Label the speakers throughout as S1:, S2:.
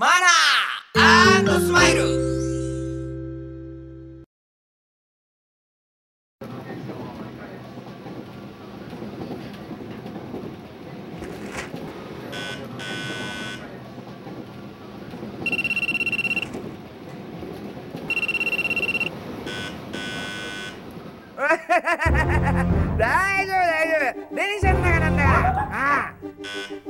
S1: マナースマイル。
S2: 大丈夫大丈夫電車の中なんだからああ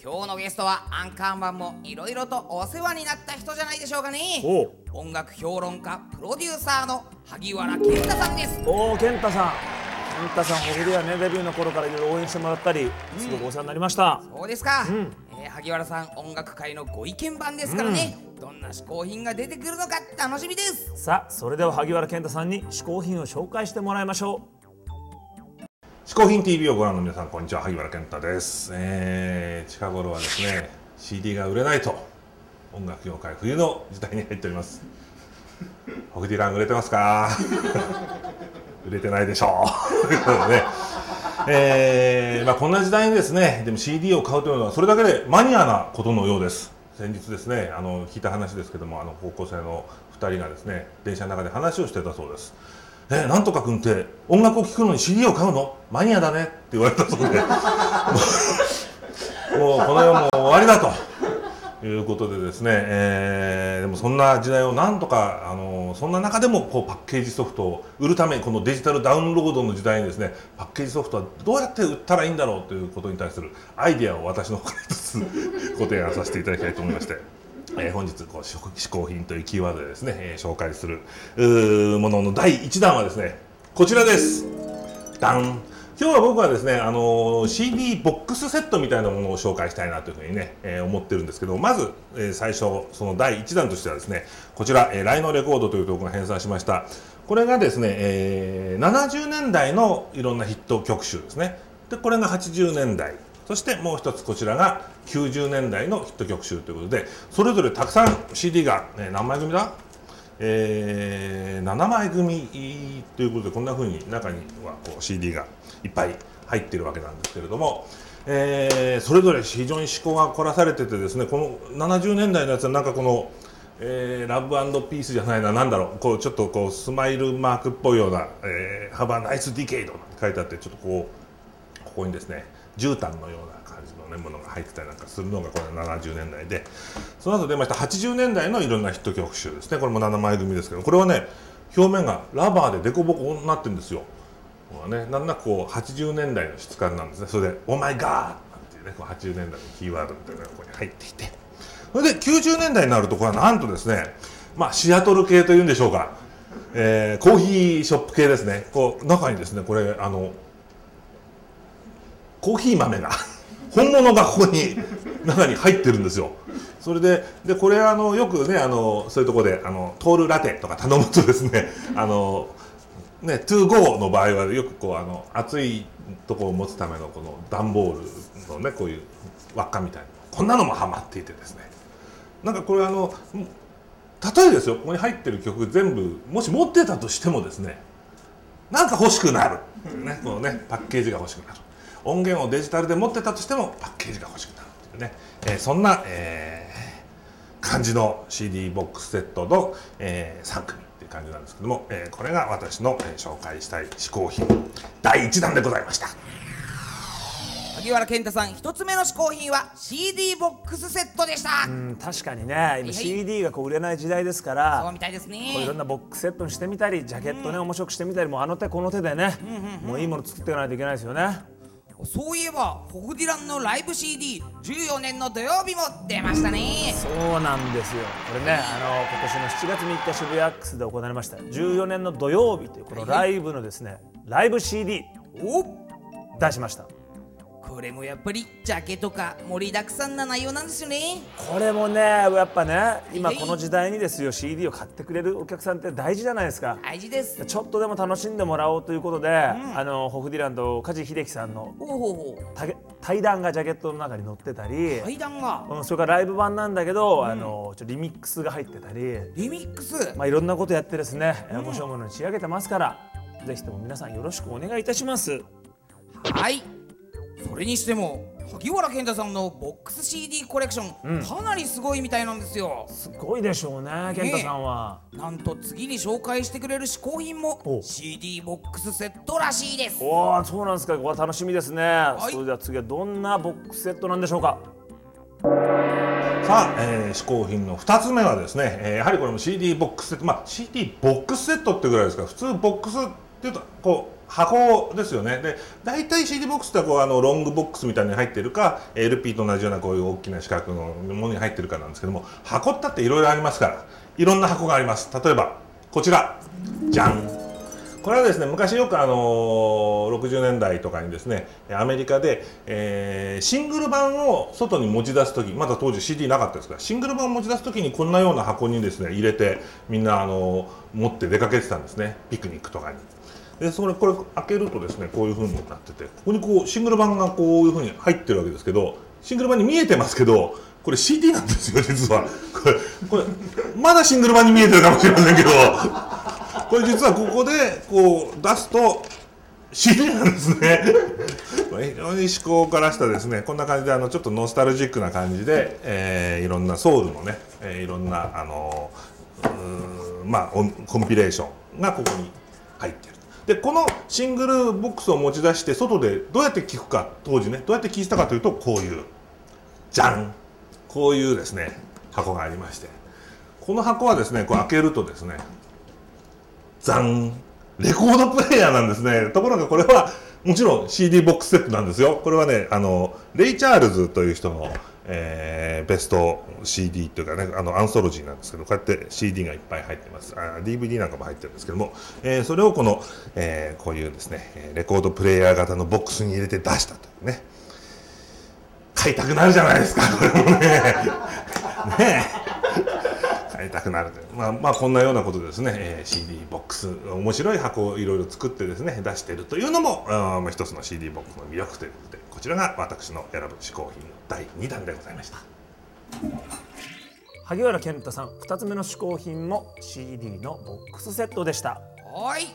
S1: 今日のゲストはアンカーマンもいろいろとお世話になった人じゃないでしょうかね。
S3: おう。
S1: 音楽評論家プロデューサーの萩原健太さんです。
S3: おお健太さん。健太さん僕ではねデビューの頃からいろいろ応援してもらったりすごくお世話になりました、
S1: そうですか、
S3: ん。
S1: えー萩原さん音楽界のご意見番ですからね、どんな嗜好品が出てくるのか楽しみです。
S3: さあそれでは萩原健太さんに嗜好品を紹介してもらいましょ
S4: 嗜好品 TV をご覧の皆さんこんにちは。萩原健太です、えー、近頃はですね CD が売れないと音楽業界冬の時代に入っております。ホクディラン売れてますか？売れてないでしょう。ということでね。えーまあ、こんな時代にですねでも CD を買うというのはそれだけでマニアなことのようです。先日ですねあの聞いた話ですけどもあの高校生の2人がですね電車の中で話をしてたそうです。えなんとか君って音楽を聴くのに CD を買うの？マニアだねって言われたそうで。もうこの世も終わりだと。いうことでですね、えーでもそんな時代をなんとかあのそんな中でもこうパッケージソフトを売るためにこのデジタルダウンロードの時代にですねパッケージソフトはどうやって売ったらいいんだろうということに対するアイデアを私の方から一つご提案させていただきたいと思いまして。えー本日こう嗜好品というキーワードでですね、えー紹介するものの第1弾はですねこちらです。ダン。今日は僕はですね、あのー CD ボックスセットみたいなものを紹介したいなというふうにね、えー思ってるんですけどまず、えー最初その第1弾としてはですねこちら、えーライノレコードというところが編纂しました。これがですね、えー70年代のいろんなヒット曲集ですね。でこれが80年代。そしてもう一つこちらが90年代のヒット曲集ということでそれぞれたくさん CD が、ね、何枚組だ？えー7枚組ということでこんな風に中にはこう CD がいっぱい入っているわけなんですけれども、えーそれぞれ非常に思考が凝らされててですねこの70年代のやつはなんかこの、えーラブピースじゃないななんだろうこうちょっとこうスマイルマークっぽいような「えー、ハバナイスディケイド」って書いてあってちょっとこうここにですね絨毯のような感じの、ね、ものが入ってたりなんかするのがこれ70年代でその後出ました80年代のいろんなヒット曲集ですね。これも7枚組ですけどこれはね表面がラバーで凸凹になってるんですよ。これはねなんなくこう80年代の質感なんですね。それで「オーマイガー!」なんていうねこう80年代のキーワードみたいなのがここに入っていて。それで90年代になるとこれはなんとですねまあシアトル系というんでしょうか、えーコーヒーショップ系ですね。こう中にですねこれあのコーヒー豆が 本物がここに中に入ってるんですよ。それででこれあのよくねあのそういうところであのトールラテとか頼むとですね あのね、トゥーゴーの場合はよくこうあの熱いとこを持つためのこの段ボールのねこういう輪っかみたいな。こんなのもはまっていてですね。なんかこれあの例えですよ。ここに入ってる曲全部もし持ってたとしてもですねなんか欲しくなる、ね、このねパッケージが欲しくなる。音源をデジタルで持ってたとしてもパッケージが欲しくなるっていうね、えーそんな、えー感じの CD ボックスセットの、え3組っていう感じなんですけども、えーこれが私の、えー紹介したい嗜好品第1弾でございました。
S1: 萩原健太さん一つ目の嗜好品は CD ボックスセットでした、
S3: うん確かにね。
S1: はい
S3: 今 CD がこう売れない時代ですか
S1: そう
S3: ら
S1: みたいです
S3: こういろん
S1: ね
S3: なボックスセットにしてみたりジャケットね面白くしてみたりもうあの手この手でねもういいもの作っていかないといけないですよね
S1: そういえばホフディランのライブ CD14 年の土曜日も出ましたね。
S3: そうなんですよ。これねあの今年の7月3日渋谷アックスで行われました。14年の土曜日というこのライブのですねライブ CD
S1: を
S3: 出しました。
S1: これもやっぱりジャケとか盛りだくさんな内容なんですよね。
S3: これもねやっぱね今
S1: はい
S3: この時代にですよ CD を買ってくれるお客さんって大事じゃないですか。
S1: 大事です。
S3: ちょっとでも楽しんでもらおうということで、あのホフディランと梶秀樹さんの対談がジャケットの中に載ってたり、
S1: 階段が。
S3: うん、それからライブ版なんだけど、あのちょリミックスが入ってたり、
S1: リミックス。
S3: まあ、いろんなことやってですね、面白いものに仕上げてますからぜひとも皆さんよろしくお願いいたします。
S1: はいそれにしても萩原健太さんのボックス CD コレクション、かなりすごいみたいなんですよ。
S3: すごいでしょうね健太さんは、
S1: なんと次に紹介してくれる嗜好品も
S3: お
S1: CD ボックスセットらしいです。
S3: おおそうなんですか。これは楽しみですね、
S1: い。
S3: それでは次はどんなボックスセットなんでしょうか。
S4: さあ、えー、嗜好品の2つ目はですね、えーやはりこれも CD ボックスセット、まあ、CD ボックスセットってぐらいですか。ら普通ボックスっていうとこう箱ですよね。で大体 CD ボックスってこうあのロングボックスみたいに入ってるか LP と同じようなこういう大きな四角のものに入ってるかなんですけども箱ったっていろいろありますからいろんな箱があります。例えばこちら。じゃんこれはですね昔よくあのー60年代とかにですねアメリカで、えーシングル版を外に持ち出す時まだ当時 CD なかったですからシングル版を持ち出す時にこんなような箱にですね入れてみんなあの持って出かけてたんですね。ピクニックとかに。でそれこれ開けるとですねこういう風になってて。ここにこうシングル版がこういう風に入ってるわけですけどシングル版に見えてますけどこれ CD なんですよ実は。これこれまだシングル版に見えてるかもしれませんけど。これ実はここでこう出すと CD なんですね。非常に思考からしたですねこんな感じであのちょっとノスタルジックな感じで、えーいろんなソウルのね、えーいろんなあのまあコンピレーションがここに入っていでこのシングルボックスを持ち出して外でどうやって聴くか当時ねどうやって聴いてたかというとこういう。じゃんこういうですね箱がありまして。この箱はですねこう開けるとですねザン。レコードプレイヤーなんですね。ところがこれはもちろん CD ボックスセットなんですよ。これはねあのレイ・チャールズという人の、えーベスト CD というかねあのアンソロジーなんですけどこうやって CD がいっぱい入ってます。あ DVD なんかも入ってるんですけども、えーそれをこの、えーこういうですねレコードプレーヤー型のボックスに入れて出したというね買いたくなるじゃないですかこれもね。ね。え買いたくなるという。まあまあこんなようなことでですね、えー CD ボックス面白い箱をいろいろ作ってですね出しているというのもあーまあ一つの CD ボックスの魅力ということでこちらが私の選ぶ嗜好品の第2弾でございました。
S3: 萩原健太さん2つ目の嗜好品も CD のボックスセットでした。
S1: はい。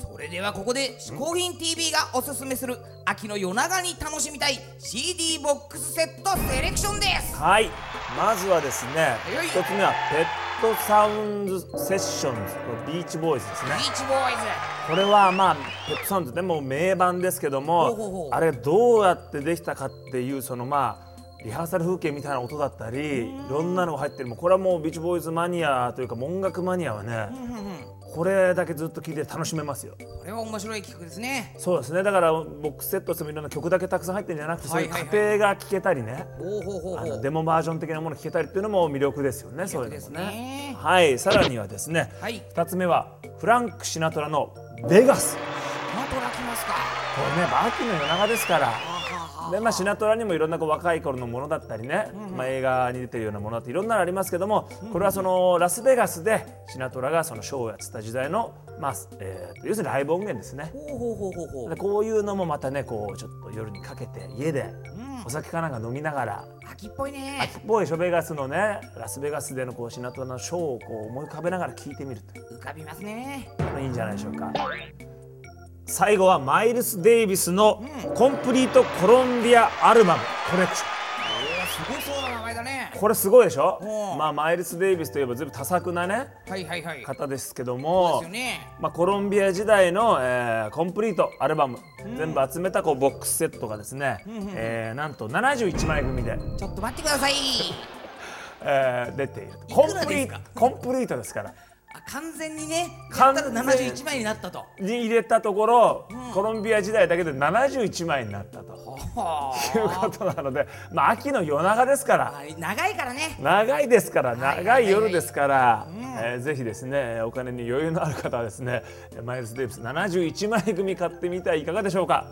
S1: それではここで「嗜好品 TV」がおすすめする秋の夜長に楽しみたい CD ボックスセットセレクションです。
S3: はい。まずはですね
S1: はい。
S3: 1つ目はペットサウンズセッションズこれビーチボーイズですね。
S1: ビーチボーイズ。
S3: これはまあペットサウンズでも名盤ですけどもあれどうやってできたかっていうそのまあリハーサル風景みたいな音だったりいろんなのが入ってる。もうこれはもうビーチボーイズマニアというか音楽マニアはねこれだけずっと聴いて楽しめますよ。
S1: これは面白い企画ですね。
S3: そうですね。だからボックスセットしてもいろんな曲だけたくさん入ってるんじゃなくてそういう
S1: はいはい。
S3: 過程が聴けたりね。デモバージョン的なもの聴けたりっていうのも魅力ですよねそういうの
S1: です
S3: もね。
S1: ね
S3: はい。さらにはですね
S1: はい。
S3: 2つ目はフランク・シナトラの「ベガス」
S1: まとらきますか？
S3: これね秋の夜長ですから。でまあシナトラにもいろんなこう若い頃のものだったりね、まあ、映画に出てるようなものだっていろんなのありますけどもこれはそのラスベガスでシナトラがそのショーをやってた時代の、まあえー要するにライブ音源ですね。
S1: ほうほうほうほうほう。
S3: でこういうのもまたねこうちょっと夜にかけて家で
S1: うん。
S3: お酒かなんか飲みながら
S1: 秋っぽいね。
S3: 秋っぽいショベガスのねラスベガスでのこうシナトラのショーをこう思い浮かべながら聞いてみると。
S1: 浮かびますね。
S3: いいんじゃないでしょうか最後はマイルス・デイビスのコンプリートコロンビアアルバム。コレクション。
S1: すごそうな名前だね。
S3: これすごいでしょ？
S1: うん
S3: まあマイルス・デイビスといえば全部多作なね
S1: はいはいはい。
S3: 方ですけども。
S1: ね。
S3: まあ、コロンビア時代の、えーコンプリートアルバム、全部集めたこうボックスセットがですね、えーなんと71枚組で、
S1: ちょっと待ってください。
S3: えー出ている。
S1: い
S3: コンプリートコンプリートですから。
S1: あ完全にねやったら71枚になったと。
S3: に入れたところ、コロンビア時代だけで71枚になったと。
S1: は
S3: いうことなので、まあ、秋の夜長ですから。
S1: あ長いからね。
S3: 長いですから
S1: はい
S3: 長い夜ですから、えーぜひですねお金に余裕のある方はですねマイルス・デイビス71枚組買ってみてはいかがでしょうか